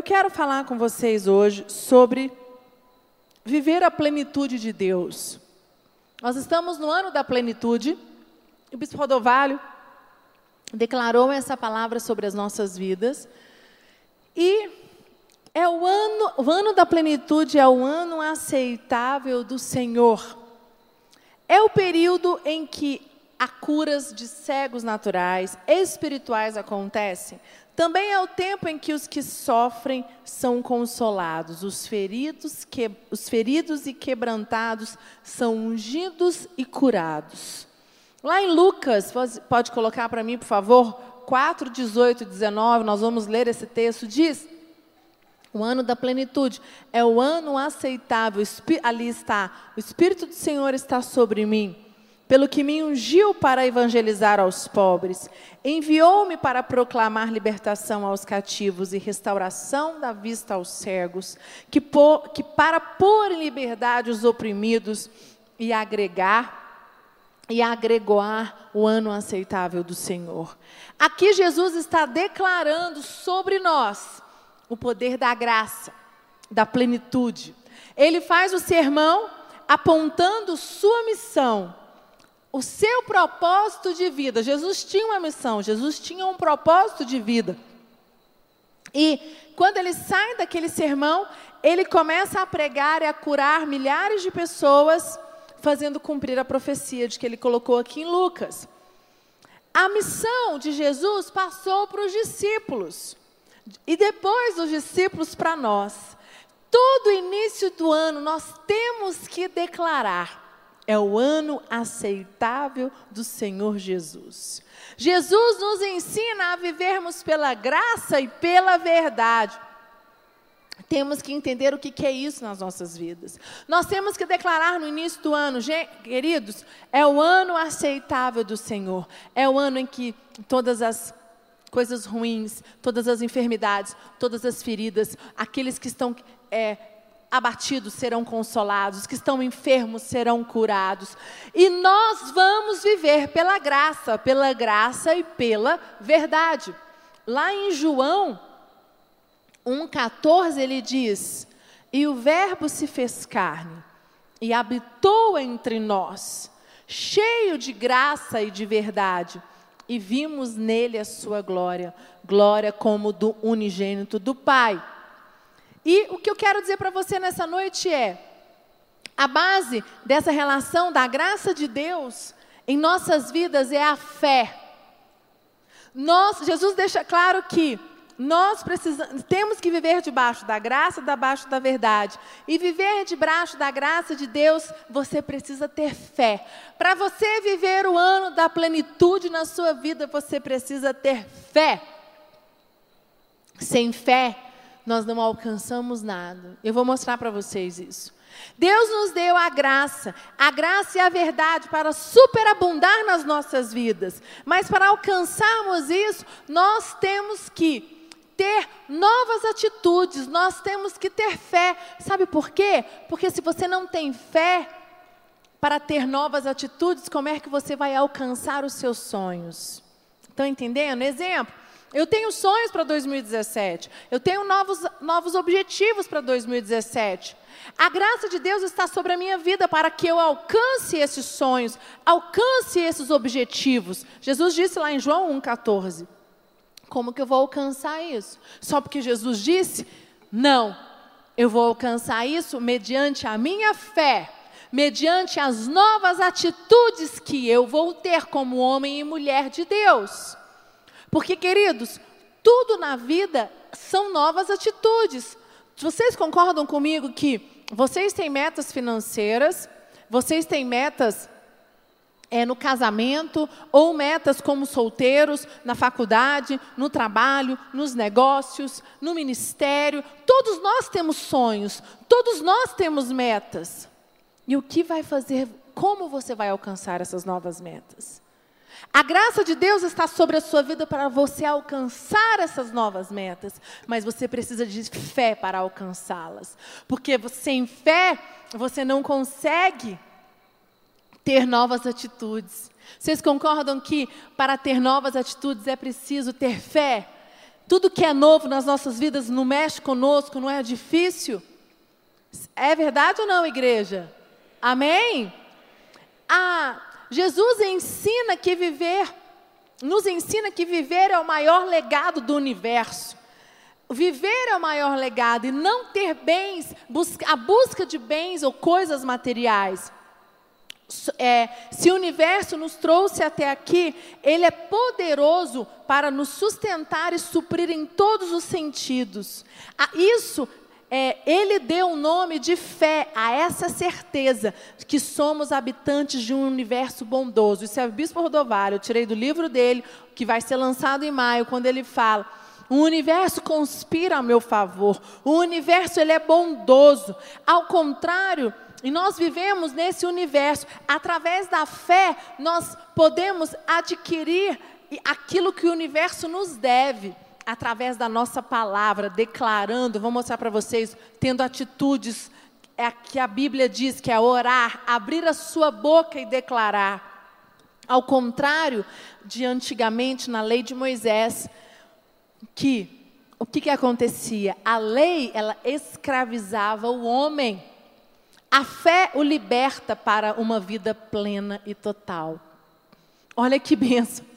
Eu quero falar com vocês hoje sobre viver a plenitude de Deus. Nós estamos no ano da plenitude. O bispo Rodovalho declarou essa palavra sobre as nossas vidas. E é o ano, o ano da plenitude é o ano aceitável do Senhor. É o período em que a curas de cegos naturais, espirituais acontecem. Também é o tempo em que os que sofrem são consolados, os feridos, que, os feridos e quebrantados são ungidos e curados. Lá em Lucas, pode colocar para mim, por favor, 4, 18 e 19, nós vamos ler esse texto, diz, o ano da plenitude, é o ano aceitável, ali está, o Espírito do Senhor está sobre mim, pelo que me ungiu para evangelizar aos pobres, enviou-me para proclamar libertação aos cativos e restauração da vista aos cegos, que, por, que para pôr em liberdade os oprimidos e agregar e agregoar o ano aceitável do Senhor. Aqui Jesus está declarando sobre nós o poder da graça, da plenitude. Ele faz o sermão apontando sua missão o seu propósito de vida. Jesus tinha uma missão, Jesus tinha um propósito de vida. E quando ele sai daquele sermão, ele começa a pregar e a curar milhares de pessoas, fazendo cumprir a profecia de que ele colocou aqui em Lucas. A missão de Jesus passou para os discípulos, e depois os discípulos para nós. Todo início do ano nós temos que declarar é o ano aceitável do Senhor Jesus. Jesus nos ensina a vivermos pela graça e pela verdade. Temos que entender o que é isso nas nossas vidas. Nós temos que declarar no início do ano, queridos, é o ano aceitável do Senhor. É o ano em que todas as coisas ruins, todas as enfermidades, todas as feridas, aqueles que estão é, abatidos serão consolados, que estão enfermos serão curados. E nós vamos viver pela graça, pela graça e pela verdade. Lá em João 1,14 ele diz: E o Verbo se fez carne e habitou entre nós, cheio de graça e de verdade, e vimos nele a sua glória, glória como do unigênito do Pai. E o que eu quero dizer para você nessa noite é: a base dessa relação da graça de Deus em nossas vidas é a fé. Nós, Jesus deixa claro que nós precisamos, temos que viver debaixo da graça, debaixo da verdade. E viver debaixo da graça de Deus, você precisa ter fé. Para você viver o ano da plenitude na sua vida, você precisa ter fé. Sem fé, nós não alcançamos nada. Eu vou mostrar para vocês isso. Deus nos deu a graça, a graça e a verdade para superabundar nas nossas vidas. Mas para alcançarmos isso, nós temos que ter novas atitudes, nós temos que ter fé. Sabe por quê? Porque se você não tem fé para ter novas atitudes, como é que você vai alcançar os seus sonhos? Estão entendendo? Exemplo. Eu tenho sonhos para 2017. Eu tenho novos, novos objetivos para 2017. A graça de Deus está sobre a minha vida para que eu alcance esses sonhos, alcance esses objetivos. Jesus disse lá em João 1,14. Como que eu vou alcançar isso? Só porque Jesus disse? Não. Eu vou alcançar isso mediante a minha fé, mediante as novas atitudes que eu vou ter como homem e mulher de Deus. Porque, queridos, tudo na vida são novas atitudes. Vocês concordam comigo que vocês têm metas financeiras, vocês têm metas é, no casamento, ou metas como solteiros, na faculdade, no trabalho, nos negócios, no ministério. Todos nós temos sonhos, todos nós temos metas. E o que vai fazer, como você vai alcançar essas novas metas? A graça de Deus está sobre a sua vida para você alcançar essas novas metas, mas você precisa de fé para alcançá-las. Porque sem fé, você não consegue ter novas atitudes. Vocês concordam que para ter novas atitudes é preciso ter fé? Tudo que é novo nas nossas vidas não mexe conosco, não é difícil. É verdade ou não, igreja? Amém? Ah, Jesus ensina que viver, nos ensina que viver é o maior legado do universo. Viver é o maior legado e não ter bens, a busca de bens ou coisas materiais. É, se o universo nos trouxe até aqui, ele é poderoso para nos sustentar e suprir em todos os sentidos. Isso é, ele deu o nome de fé a essa certeza que somos habitantes de um universo bondoso. Isso é o Bispo Rodovalho, eu tirei do livro dele, que vai ser lançado em maio, quando ele fala. O universo conspira a meu favor. O universo ele é bondoso. Ao contrário, e nós vivemos nesse universo. Através da fé, nós podemos adquirir aquilo que o universo nos deve através da nossa palavra, declarando, vou mostrar para vocês, tendo atitudes é que a Bíblia diz que é orar, abrir a sua boca e declarar. Ao contrário de antigamente na lei de Moisés, que o que, que acontecia? A lei ela escravizava o homem. A fé o liberta para uma vida plena e total. Olha que benção.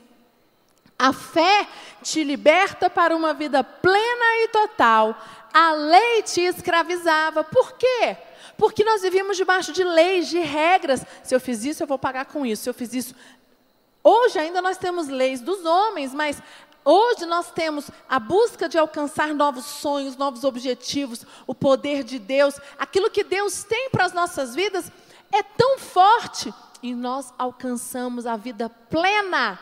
A fé te liberta para uma vida plena e total. A lei te escravizava. Por quê? Porque nós vivíamos debaixo de leis, de regras. Se eu fiz isso, eu vou pagar com isso. Se eu fiz isso. Hoje ainda nós temos leis dos homens, mas Hoje nós temos a busca de alcançar novos sonhos, novos objetivos, o poder de Deus, aquilo que Deus tem para as nossas vidas é tão forte e nós alcançamos a vida plena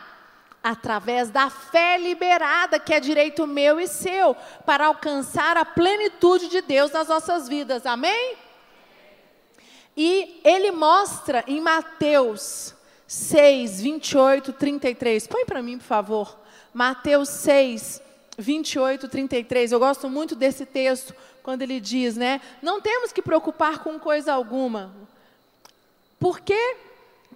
através da fé liberada, que é direito meu e seu, para alcançar a plenitude de Deus nas nossas vidas. Amém? E ele mostra em Mateus 6, 28, 33. Põe para mim, por favor. Mateus 6, 28, 33. Eu gosto muito desse texto, quando ele diz, né? Não temos que preocupar com coisa alguma. Por quê?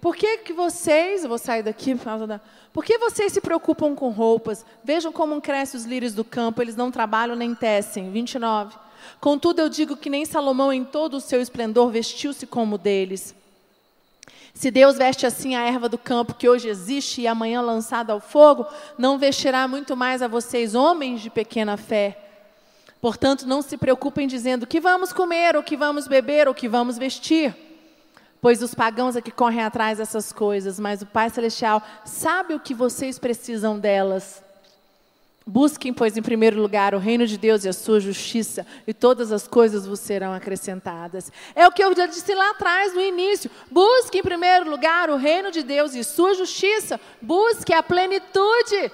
Por que, que vocês, eu vou sair daqui por que vocês se preocupam com roupas? Vejam como crescem os lírios do campo, eles não trabalham nem tecem. 29. Contudo, eu digo que nem Salomão, em todo o seu esplendor, vestiu-se como deles. Se Deus veste assim a erva do campo que hoje existe e amanhã lançada ao fogo, não vestirá muito mais a vocês, homens de pequena fé. Portanto, não se preocupem dizendo que vamos comer, ou que vamos beber, ou que vamos vestir pois os pagãos é que correm atrás dessas coisas, mas o Pai Celestial sabe o que vocês precisam delas. Busquem, pois, em primeiro lugar o reino de Deus e a sua justiça, e todas as coisas vos serão acrescentadas. É o que eu já disse lá atrás, no início. Busque em primeiro lugar o reino de Deus e sua justiça. Busque a plenitude.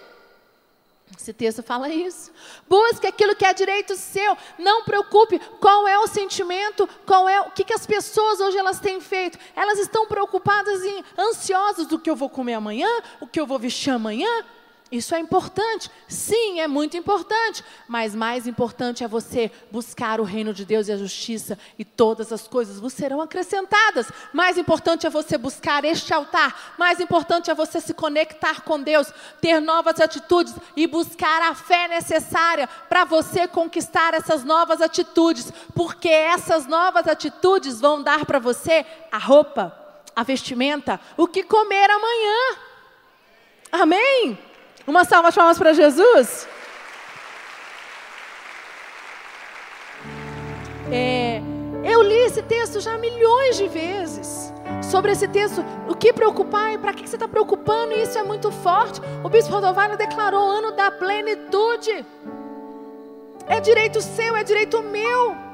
Esse texto fala isso. Busque aquilo que é direito seu. Não preocupe qual é o sentimento, qual é o que, que as pessoas hoje elas têm feito. Elas estão preocupadas e ansiosas do que eu vou comer amanhã, o que eu vou vestir amanhã. Isso é importante, sim, é muito importante, mas mais importante é você buscar o reino de Deus e a justiça, e todas as coisas vos serão acrescentadas. Mais importante é você buscar este altar, mais importante é você se conectar com Deus, ter novas atitudes e buscar a fé necessária para você conquistar essas novas atitudes, porque essas novas atitudes vão dar para você a roupa, a vestimenta, o que comer amanhã. Amém? Uma salva de palmas para Jesus. É, eu li esse texto já milhões de vezes. Sobre esse texto, o que preocupar e para que você está preocupando, isso é muito forte. O bispo Rodovalho declarou o ano da plenitude. É direito seu, é direito meu.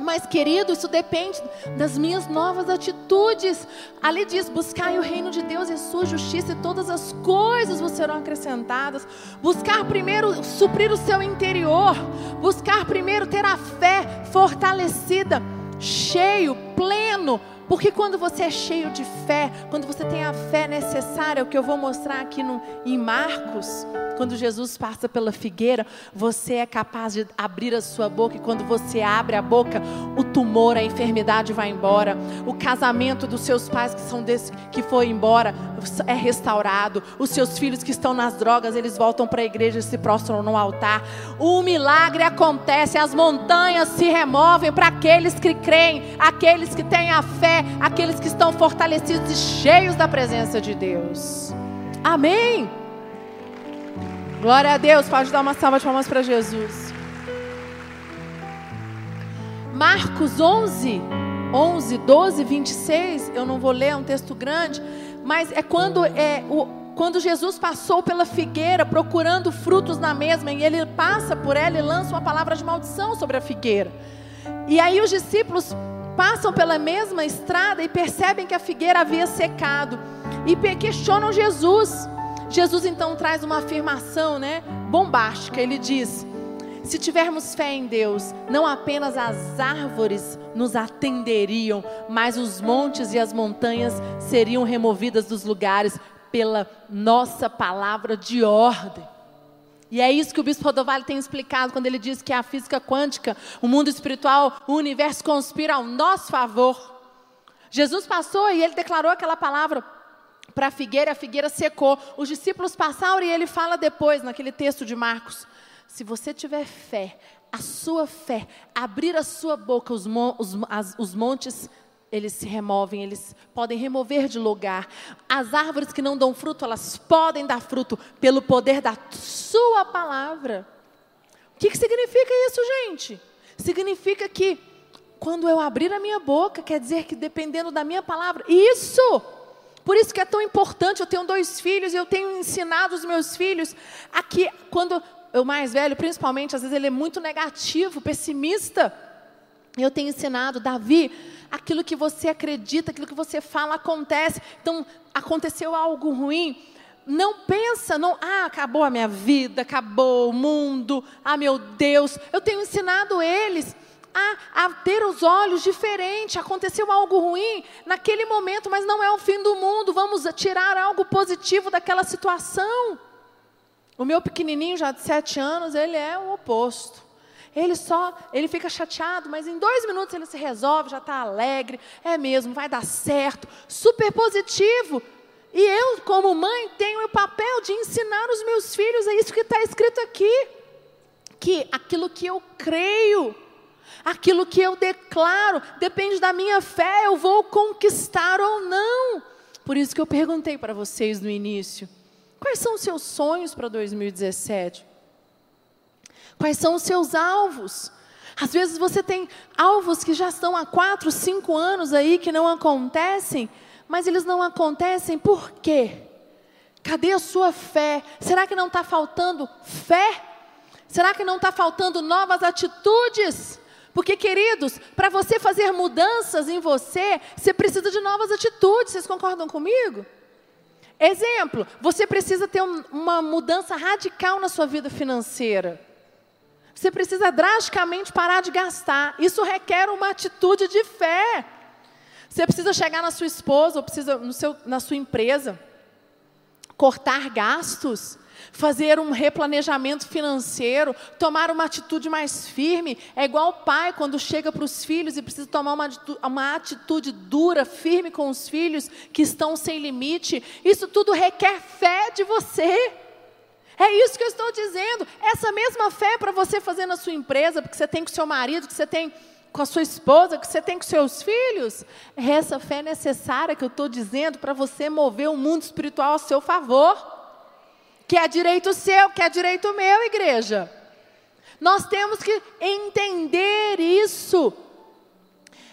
Mas, querido, isso depende das minhas novas atitudes. Ali diz: buscai o reino de Deus e a sua justiça, e todas as coisas vos serão acrescentadas. Buscar primeiro suprir o seu interior. Buscar primeiro ter a fé fortalecida, cheio, pleno. Porque quando você é cheio de fé, quando você tem a fé necessária, o que eu vou mostrar aqui no, em Marcos Quando Jesus passa pela figueira, você é capaz de abrir a sua boca, e quando você abre a boca, o tumor, a enfermidade vai embora. O casamento dos seus pais que são desse, que foi embora é restaurado. Os seus filhos que estão nas drogas, eles voltam para a igreja e se prostram no altar. O milagre acontece, as montanhas se removem para aqueles que creem, aqueles que têm a fé, aqueles que estão fortalecidos e cheios da presença de Deus. Amém. Glória a Deus. Pode dar uma salva de palmas para Jesus. Marcos 11, 11, 12, 26. Eu não vou ler, é um texto grande. Mas é quando, é, o, quando Jesus passou pela figueira procurando frutos na mesma. E ele passa por ela e lança uma palavra de maldição sobre a figueira. E aí os discípulos passam pela mesma estrada e percebem que a figueira havia secado. E questionam Jesus. Jesus então traz uma afirmação, né, bombástica. Ele diz: se tivermos fé em Deus, não apenas as árvores nos atenderiam, mas os montes e as montanhas seriam removidas dos lugares pela nossa palavra de ordem. E é isso que o bispo Rodovalho tem explicado quando ele diz que a física quântica, o mundo espiritual, o universo conspira ao nosso favor. Jesus passou e ele declarou aquela palavra para a figueira, a figueira secou. Os discípulos passaram e ele fala depois, naquele texto de Marcos: se você tiver fé, a sua fé, abrir a sua boca, os, os, as, os montes eles se removem, eles podem remover de lugar. As árvores que não dão fruto, elas podem dar fruto pelo poder da sua palavra. O que, que significa isso, gente? Significa que quando eu abrir a minha boca, quer dizer que dependendo da minha palavra, isso por isso que é tão importante, eu tenho dois filhos e eu tenho ensinado os meus filhos a que quando o mais velho, principalmente, às vezes ele é muito negativo, pessimista. Eu tenho ensinado, Davi, aquilo que você acredita, aquilo que você fala acontece. Então, aconteceu algo ruim, não pensa, não, ah, acabou a minha vida, acabou o mundo, ah, meu Deus. Eu tenho ensinado eles a, a ter os olhos diferentes. Aconteceu algo ruim naquele momento, mas não é o fim do mundo. Vamos tirar algo positivo daquela situação. O meu pequenininho, já de sete anos, ele é o oposto. Ele só, ele fica chateado, mas em dois minutos ele se resolve, já está alegre, é mesmo, vai dar certo, super positivo. E eu, como mãe, tenho o papel de ensinar os meus filhos, é isso que está escrito aqui. Que aquilo que eu creio, Aquilo que eu declaro depende da minha fé, eu vou conquistar ou não. Por isso que eu perguntei para vocês no início: quais são os seus sonhos para 2017? Quais são os seus alvos? Às vezes você tem alvos que já estão há quatro, cinco anos aí que não acontecem, mas eles não acontecem por quê? Cadê a sua fé? Será que não está faltando fé? Será que não está faltando novas atitudes? Porque, queridos, para você fazer mudanças em você, você precisa de novas atitudes. Vocês concordam comigo? Exemplo, você precisa ter um, uma mudança radical na sua vida financeira. Você precisa drasticamente parar de gastar. Isso requer uma atitude de fé. Você precisa chegar na sua esposa, ou precisa no seu, na sua empresa, cortar gastos fazer um replanejamento financeiro, tomar uma atitude mais firme. É igual o pai quando chega para os filhos e precisa tomar uma atitude, uma atitude dura, firme com os filhos que estão sem limite. Isso tudo requer fé de você. É isso que eu estou dizendo. Essa mesma fé para você fazer na sua empresa, porque você tem com seu marido, que você tem com a sua esposa, que você tem com seus filhos. É essa fé necessária que eu estou dizendo para você mover o mundo espiritual a seu favor que é direito seu, que é direito meu, igreja. Nós temos que entender isso.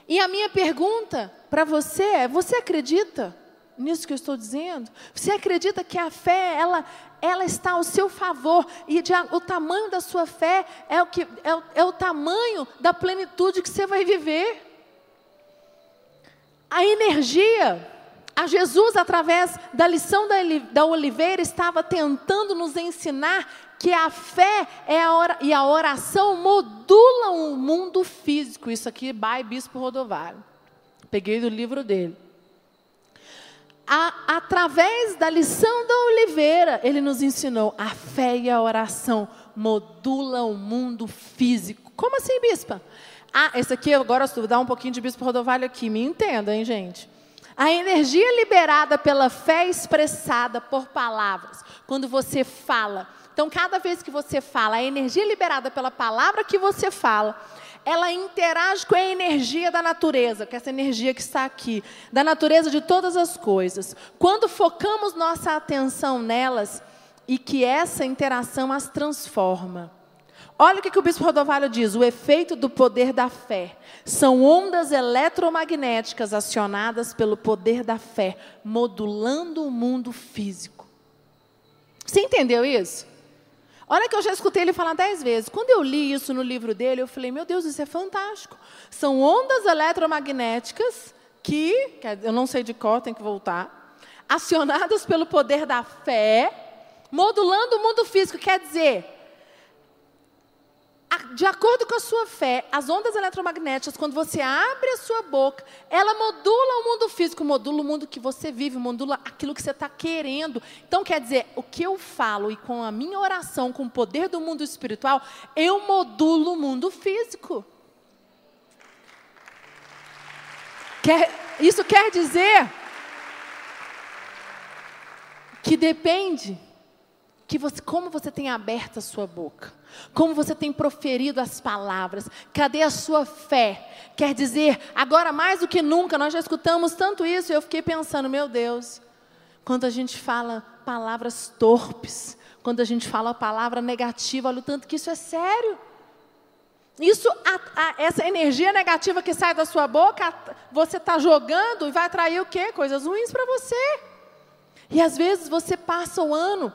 E a minha pergunta para você é: você acredita nisso que eu estou dizendo? Você acredita que a fé ela ela está ao seu favor e de, o tamanho da sua fé é o que é é o tamanho da plenitude que você vai viver? A energia a Jesus, através da lição da oliveira, estava tentando nos ensinar que a fé é a e a oração modulam o mundo físico. Isso aqui, by Bispo Rodovalho. Peguei do livro dele. a, através da lição da oliveira, ele nos ensinou a fé e a oração modulam o mundo físico. Como assim, bispa? Ah, esse aqui agora vou dar um pouquinho de bispo Rodovalho aqui, me entenda, hein, gente? A energia liberada pela fé expressada por palavras, quando você fala. Então, cada vez que você fala, a energia liberada pela palavra que você fala, ela interage com a energia da natureza, com essa energia que está aqui, da natureza de todas as coisas. Quando focamos nossa atenção nelas e que essa interação as transforma. Olha o que, que o bispo Rodovalho diz: o efeito do poder da fé são ondas eletromagnéticas acionadas pelo poder da fé, modulando o mundo físico. Você entendeu isso? Olha que eu já escutei ele falar dez vezes. Quando eu li isso no livro dele, eu falei, meu Deus, isso é fantástico. São ondas eletromagnéticas que, eu não sei de qual, tem que voltar, acionadas pelo poder da fé, modulando o mundo físico. Quer dizer, de acordo com a sua fé, as ondas eletromagnéticas, quando você abre a sua boca, ela modula o mundo físico, modula o mundo que você vive, modula aquilo que você está querendo. Então, quer dizer, o que eu falo e com a minha oração, com o poder do mundo espiritual, eu modulo o mundo físico. Quer, isso quer dizer que depende que você, como você tem aberto a sua boca, como você tem proferido as palavras, cadê a sua fé? Quer dizer, agora mais do que nunca, nós já escutamos tanto isso, e eu fiquei pensando, meu Deus, quando a gente fala palavras torpes, quando a gente fala palavra negativa, olha o tanto que isso é sério. Isso, a, a, essa energia negativa que sai da sua boca, você está jogando e vai atrair o quê? Coisas ruins para você. E às vezes você passa o ano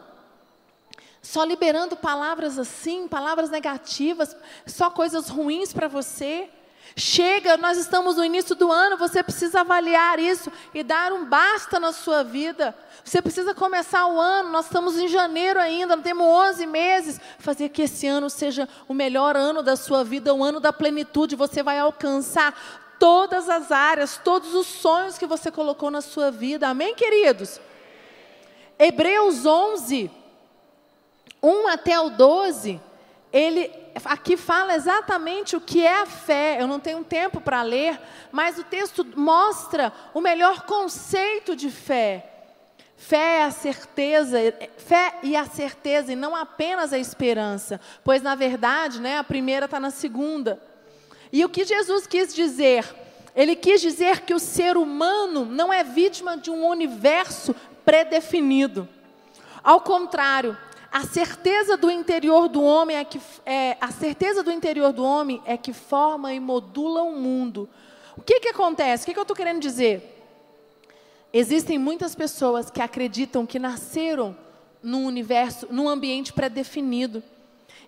só liberando palavras assim, palavras negativas, só coisas ruins para você. Chega, nós estamos no início do ano, você precisa avaliar isso e dar um basta na sua vida. Você precisa começar o ano, nós estamos em janeiro ainda, temos 11 meses. Fazer que esse ano seja o melhor ano da sua vida, o ano da plenitude. Você vai alcançar todas as áreas, todos os sonhos que você colocou na sua vida. Amém, queridos? Hebreus 11, 1 até o 12, ele aqui fala exatamente o que é a fé. Eu não tenho tempo para ler, mas o texto mostra o melhor conceito de fé. Fé é a certeza, fé e a certeza, e não apenas a esperança, pois na verdade, né, a primeira está na segunda. E o que Jesus quis dizer? Ele quis dizer que o ser humano não é vítima de um universo predefinido. Ao contrário, a certeza do interior do homem é que é, a certeza do interior do homem é que forma e modula o mundo. O que que acontece? O que, que eu estou querendo dizer? Existem muitas pessoas que acreditam que nasceram num universo, num ambiente pré-definido.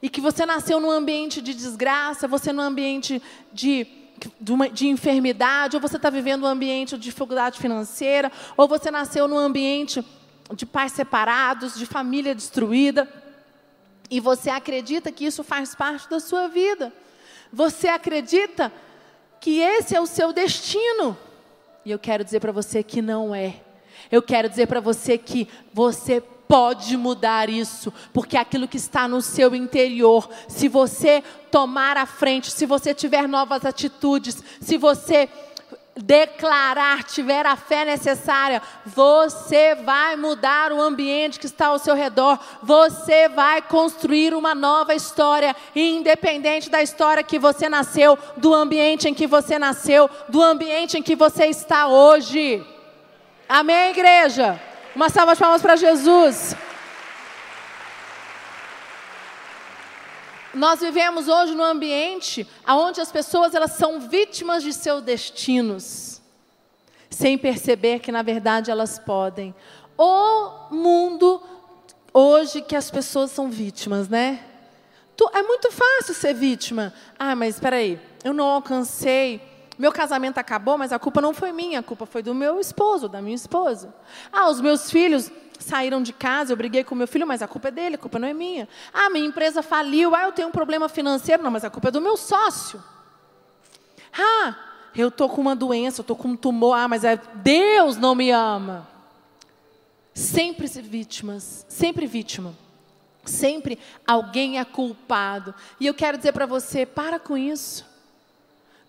E que você nasceu num ambiente de desgraça, você num ambiente de, de, uma, de enfermidade, ou você está vivendo um ambiente de dificuldade financeira, ou você nasceu num ambiente de pais separados, de família destruída, e você acredita que isso faz parte da sua vida. Você acredita que esse é o seu destino. E eu quero dizer para você que não é. Eu quero dizer para você que você pode mudar isso, porque aquilo que está no seu interior, se você tomar a frente, se você tiver novas atitudes, se você declarar, tiver a fé necessária, você vai mudar o ambiente que está ao seu redor, você vai construir uma nova história, independente da história que você nasceu, do ambiente em que você nasceu, do ambiente em que você está hoje. Amém, igreja? Uma salva de palmas para Jesus. Nós vivemos hoje num ambiente onde as pessoas elas são vítimas de seus destinos, sem perceber que na verdade elas podem. O mundo hoje que as pessoas são vítimas, né? É muito fácil ser vítima. Ah, mas espera aí, eu não alcancei meu casamento acabou, mas a culpa não foi minha, a culpa foi do meu esposo, da minha esposa. Ah, os meus filhos saíram de casa, eu briguei com meu filho, mas a culpa é dele, a culpa não é minha. Ah, minha empresa faliu, ah, eu tenho um problema financeiro, não, mas a culpa é do meu sócio. Ah, eu estou com uma doença, eu estou com um tumor, ah, mas é Deus não me ama. sempre vítimas, sempre vítima. Sempre alguém é culpado. E eu quero dizer para você, para com isso.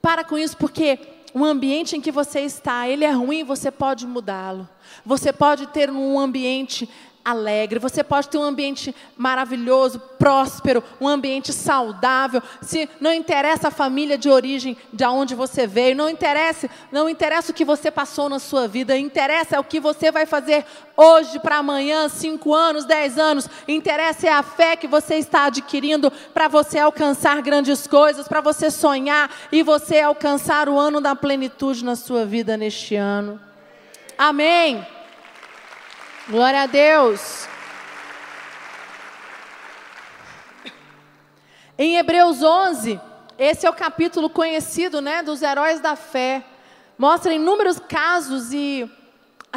Para com isso, porque o ambiente em que você está, ele é ruim, você pode mudá-lo. Você pode ter um ambiente alegre, você pode ter um ambiente maravilhoso, próspero, um ambiente saudável. Se não interessa a família de origem de onde você veio, não interessa, não interessa o que você passou na sua vida, interessa o que você vai fazer hoje para amanhã, cinco anos, dez anos. Interessa é a fé que você está adquirindo para você alcançar grandes coisas, para você sonhar e você alcançar o ano da plenitude na sua vida neste ano. Amém. Glória a Deus. Em Hebreus 11, esse é o capítulo conhecido, né, dos heróis da fé. Mostra inúmeros casos e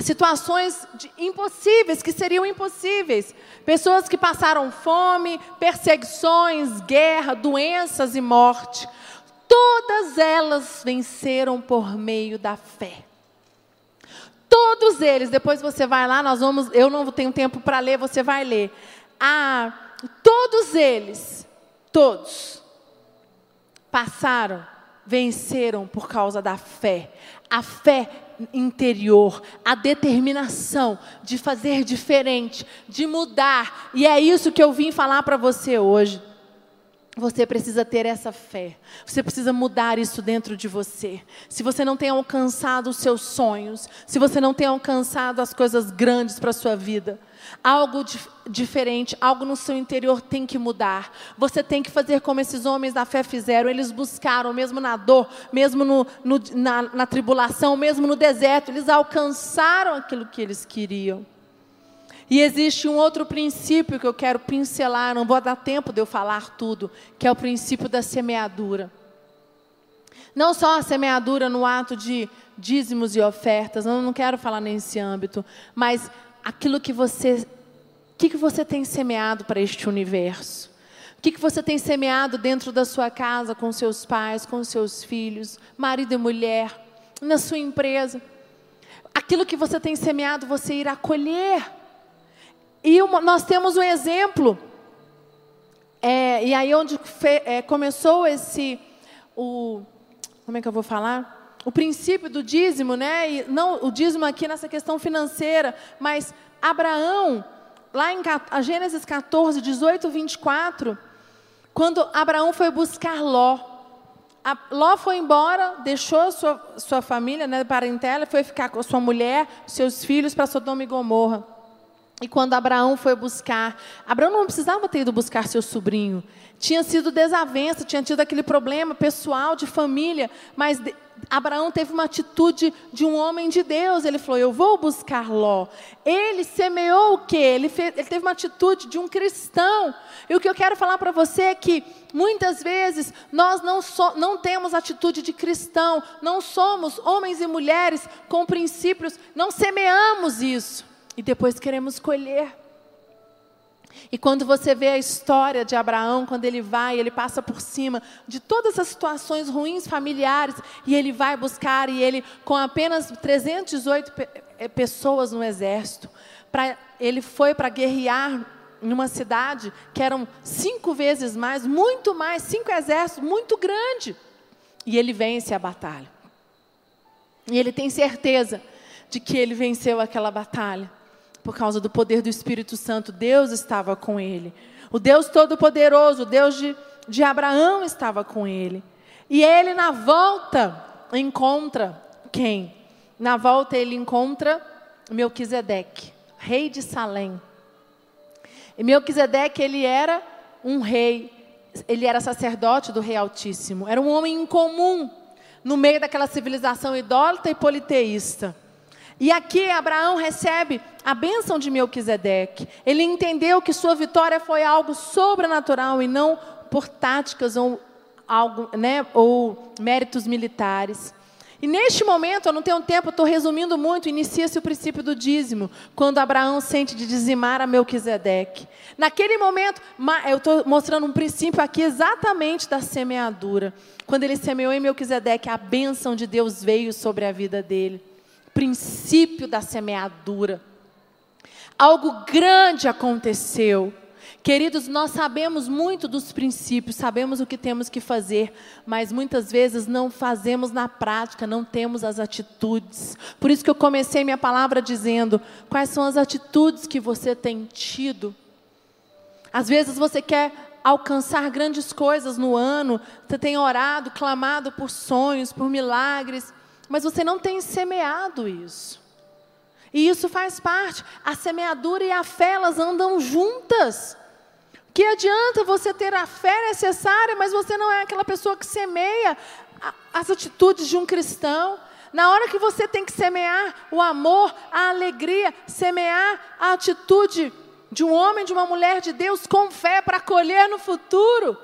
situações impossíveis, que seriam impossíveis. Pessoas que passaram fome, perseguições, guerra, doenças e morte. Todas elas venceram por meio da fé. Todos eles, depois você vai lá, nós vamos, eu não tenho tempo para ler, você vai ler. Ah, todos eles, todos, passaram, venceram por causa da fé. A fé interior, a determinação de fazer diferente, de mudar. E é isso que eu vim falar para você hoje. Você precisa ter essa fé. Você precisa mudar isso dentro de você. Se você não tem alcançado os seus sonhos, se você não tem alcançado as coisas grandes para a sua vida, algo dif diferente, algo no seu interior tem que mudar. Você tem que fazer como esses homens da fé fizeram. Eles buscaram, mesmo na dor, mesmo no, no, na, na tribulação, mesmo no deserto, eles alcançaram aquilo que eles queriam. E existe um outro princípio que eu quero pincelar, não vou dar tempo de eu falar tudo, que é o princípio da semeadura. Não só a semeadura no ato de dízimos e ofertas, eu não quero falar nesse âmbito, mas aquilo que você, o que, que você tem semeado para este universo? O que, que você tem semeado dentro da sua casa, com seus pais, com seus filhos, marido e mulher, na sua empresa? Aquilo que você tem semeado, você irá colher. E uma, nós temos um exemplo, é, e aí onde fe, é, começou esse, o, como é que eu vou falar? O princípio do dízimo, né? E não o dízimo aqui nessa questão financeira, mas Abraão, lá em a Gênesis 14, 18, 24, quando Abraão foi buscar Ló, a, Ló foi embora, deixou sua, sua família, né, parentela, foi ficar com sua mulher, seus filhos para Sodoma e Gomorra. E quando Abraão foi buscar, Abraão não precisava ter ido buscar seu sobrinho. Tinha sido desavença, tinha tido aquele problema pessoal, de família, mas Abraão teve uma atitude de um homem de Deus. Ele falou: Eu vou buscar Ló. Ele semeou o quê? Ele, fez, ele teve uma atitude de um cristão. E o que eu quero falar para você é que muitas vezes nós não, so, não temos atitude de cristão, não somos homens e mulheres com princípios, não semeamos isso e depois queremos colher. E quando você vê a história de Abraão, quando ele vai, ele passa por cima de todas as situações ruins familiares, e ele vai buscar, e ele, com apenas 318 eh, pessoas no exército, pra, ele foi para guerrear numa cidade que eram cinco vezes mais, muito mais, cinco exércitos, muito grande. E ele vence a batalha. E ele tem certeza de que ele venceu aquela batalha por causa do poder do Espírito Santo, Deus estava com ele. O Deus Todo-Poderoso, o Deus de, de Abraão estava com ele. E ele, na volta, encontra quem? Na volta, ele encontra Melquisedeque, rei de Salém. E Melquisedeque, ele era um rei, ele era sacerdote do Rei Altíssimo. Era um homem incomum no meio daquela civilização idólatra e politeísta. E aqui Abraão recebe a bênção de Melquisedeque. Ele entendeu que sua vitória foi algo sobrenatural e não por táticas ou, algo, né, ou méritos militares. E neste momento, eu não tenho tempo, estou resumindo muito, inicia-se o princípio do dízimo, quando Abraão sente de dizimar a Melquisedeque. Naquele momento, eu estou mostrando um princípio aqui exatamente da semeadura. Quando ele semeou em Melquisedeque, a bênção de Deus veio sobre a vida dele princípio da semeadura. algo grande aconteceu. Queridos, nós sabemos muito dos princípios, sabemos o que temos que fazer, mas muitas vezes não fazemos na prática, não temos as atitudes. Por isso que eu comecei minha palavra dizendo: quais são as atitudes que você tem tido? Às vezes você quer alcançar grandes coisas no ano, você tem orado, clamado por sonhos, por milagres, mas você não tem semeado isso. E isso faz parte. A semeadura e a fé, elas andam juntas. Que adianta você ter a fé necessária, mas você não é aquela pessoa que semeia as atitudes de um cristão. Na hora que você tem que semear o amor, a alegria, semear a atitude de um homem, de uma mulher de Deus com fé para colher no futuro,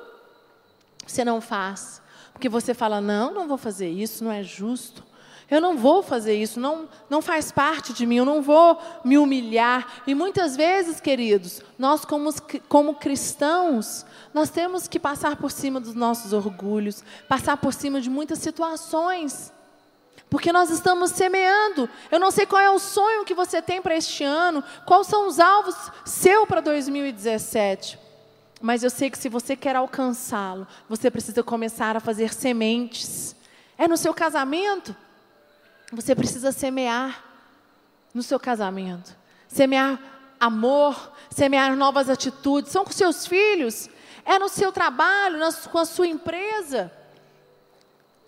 você não faz. Porque você fala: não, não vou fazer isso, não é justo. Eu não vou fazer isso, não, não faz parte de mim, eu não vou me humilhar. E muitas vezes, queridos, nós como, como cristãos, nós temos que passar por cima dos nossos orgulhos, passar por cima de muitas situações. Porque nós estamos semeando. Eu não sei qual é o sonho que você tem para este ano, quais são os alvos seu para 2017. Mas eu sei que se você quer alcançá-lo, você precisa começar a fazer sementes. É no seu casamento, você precisa semear no seu casamento, semear amor, semear novas atitudes. São com seus filhos, é no seu trabalho, com a sua empresa,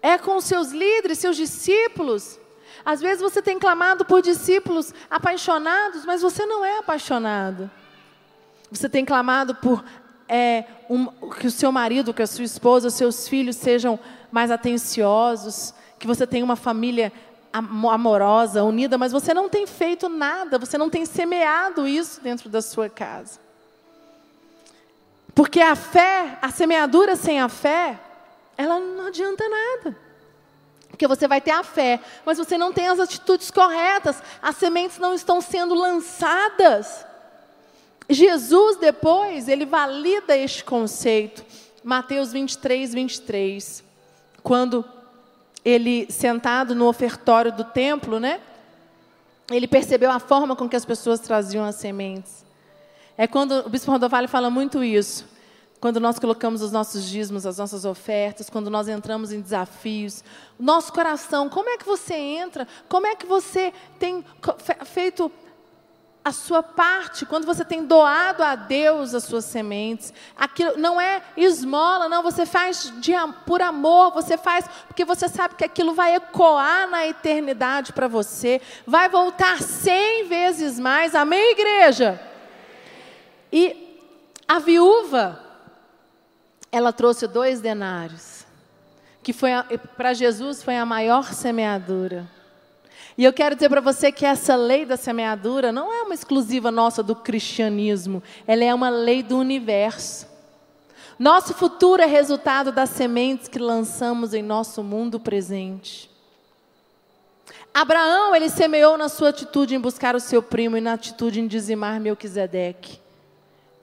é com os seus líderes, seus discípulos. Às vezes você tem clamado por discípulos apaixonados, mas você não é apaixonado. Você tem clamado por é, um, que o seu marido, que a sua esposa, os seus filhos sejam mais atenciosos, que você tenha uma família amorosa, unida, mas você não tem feito nada, você não tem semeado isso dentro da sua casa. Porque a fé, a semeadura sem a fé, ela não adianta nada. Porque você vai ter a fé, mas você não tem as atitudes corretas, as sementes não estão sendo lançadas. Jesus, depois, ele valida este conceito. Mateus 23, 23. Quando ele sentado no ofertório do templo, né? Ele percebeu a forma com que as pessoas traziam as sementes. É quando o bispo Rodovalho fala muito isso. Quando nós colocamos os nossos dízimos, as nossas ofertas, quando nós entramos em desafios, nosso coração, como é que você entra? Como é que você tem feito a sua parte, quando você tem doado a Deus as suas sementes, aquilo não é esmola, não, você faz de, por amor, você faz porque você sabe que aquilo vai ecoar na eternidade para você, vai voltar cem vezes mais, amém, igreja? E a viúva, ela trouxe dois denários, que foi para Jesus foi a maior semeadura. E eu quero dizer para você que essa lei da semeadura não é uma exclusiva nossa do cristianismo, ela é uma lei do universo. Nosso futuro é resultado das sementes que lançamos em nosso mundo presente. Abraão, ele semeou na sua atitude em buscar o seu primo e na atitude em dizimar Melquisedeque.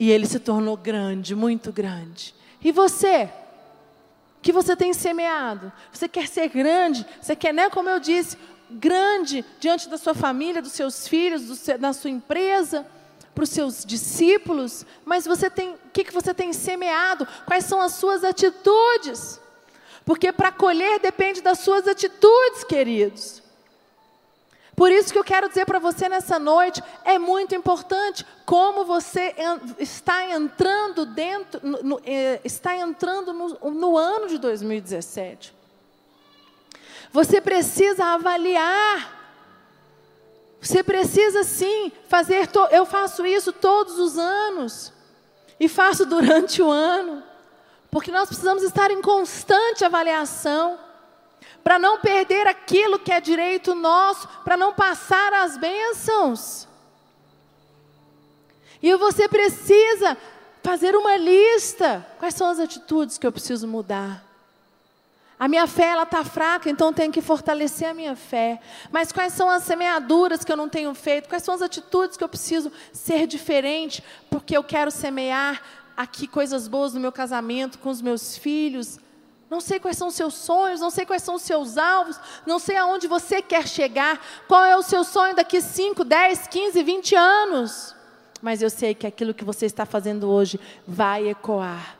E ele se tornou grande, muito grande. E você? O que você tem semeado? Você quer ser grande? Você quer, né, como eu disse, grande diante da sua família, dos seus filhos, do seu, da sua empresa, para os seus discípulos, mas você tem, o que, que você tem semeado? Quais são as suas atitudes? Porque para colher depende das suas atitudes, queridos. Por isso que eu quero dizer para você nessa noite, é muito importante como você está entrando dentro, no, no, eh, está entrando no, no ano de 2017. Você precisa avaliar. Você precisa sim fazer. Eu faço isso todos os anos. E faço durante o ano. Porque nós precisamos estar em constante avaliação. Para não perder aquilo que é direito nosso. Para não passar as bênçãos. E você precisa fazer uma lista. Quais são as atitudes que eu preciso mudar? A minha fé ela está fraca, então tenho que fortalecer a minha fé. Mas quais são as semeaduras que eu não tenho feito? Quais são as atitudes que eu preciso ser diferente? Porque eu quero semear aqui coisas boas no meu casamento, com os meus filhos. Não sei quais são os seus sonhos, não sei quais são os seus alvos, não sei aonde você quer chegar. Qual é o seu sonho daqui 5, 10, 15, 20 anos? mas eu sei que aquilo que você está fazendo hoje vai ecoar.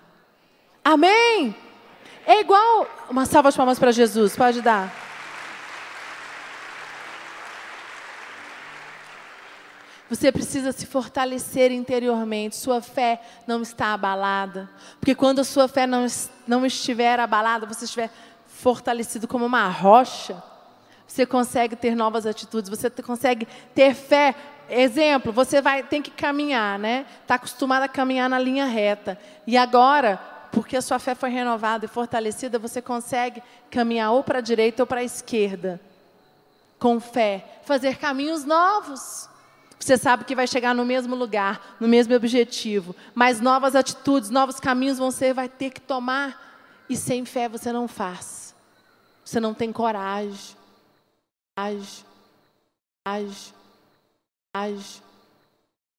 Amém? É igual. Uma salva de palmas para Jesus, pode dar. Você precisa se fortalecer interiormente. Sua fé não está abalada. Porque quando a sua fé não, não estiver abalada, você estiver fortalecido como uma rocha, você consegue ter novas atitudes, você consegue ter fé. Exemplo, você vai tem que caminhar, né? Está acostumado a caminhar na linha reta. E agora, porque a sua fé foi renovada e fortalecida, você consegue caminhar ou para a direita ou para a esquerda. Com fé, fazer caminhos novos. Você sabe que vai chegar no mesmo lugar, no mesmo objetivo, mas novas atitudes, novos caminhos ser, vai ter que tomar. E sem fé você não faz. Você não tem coragem. Age. Age. Age.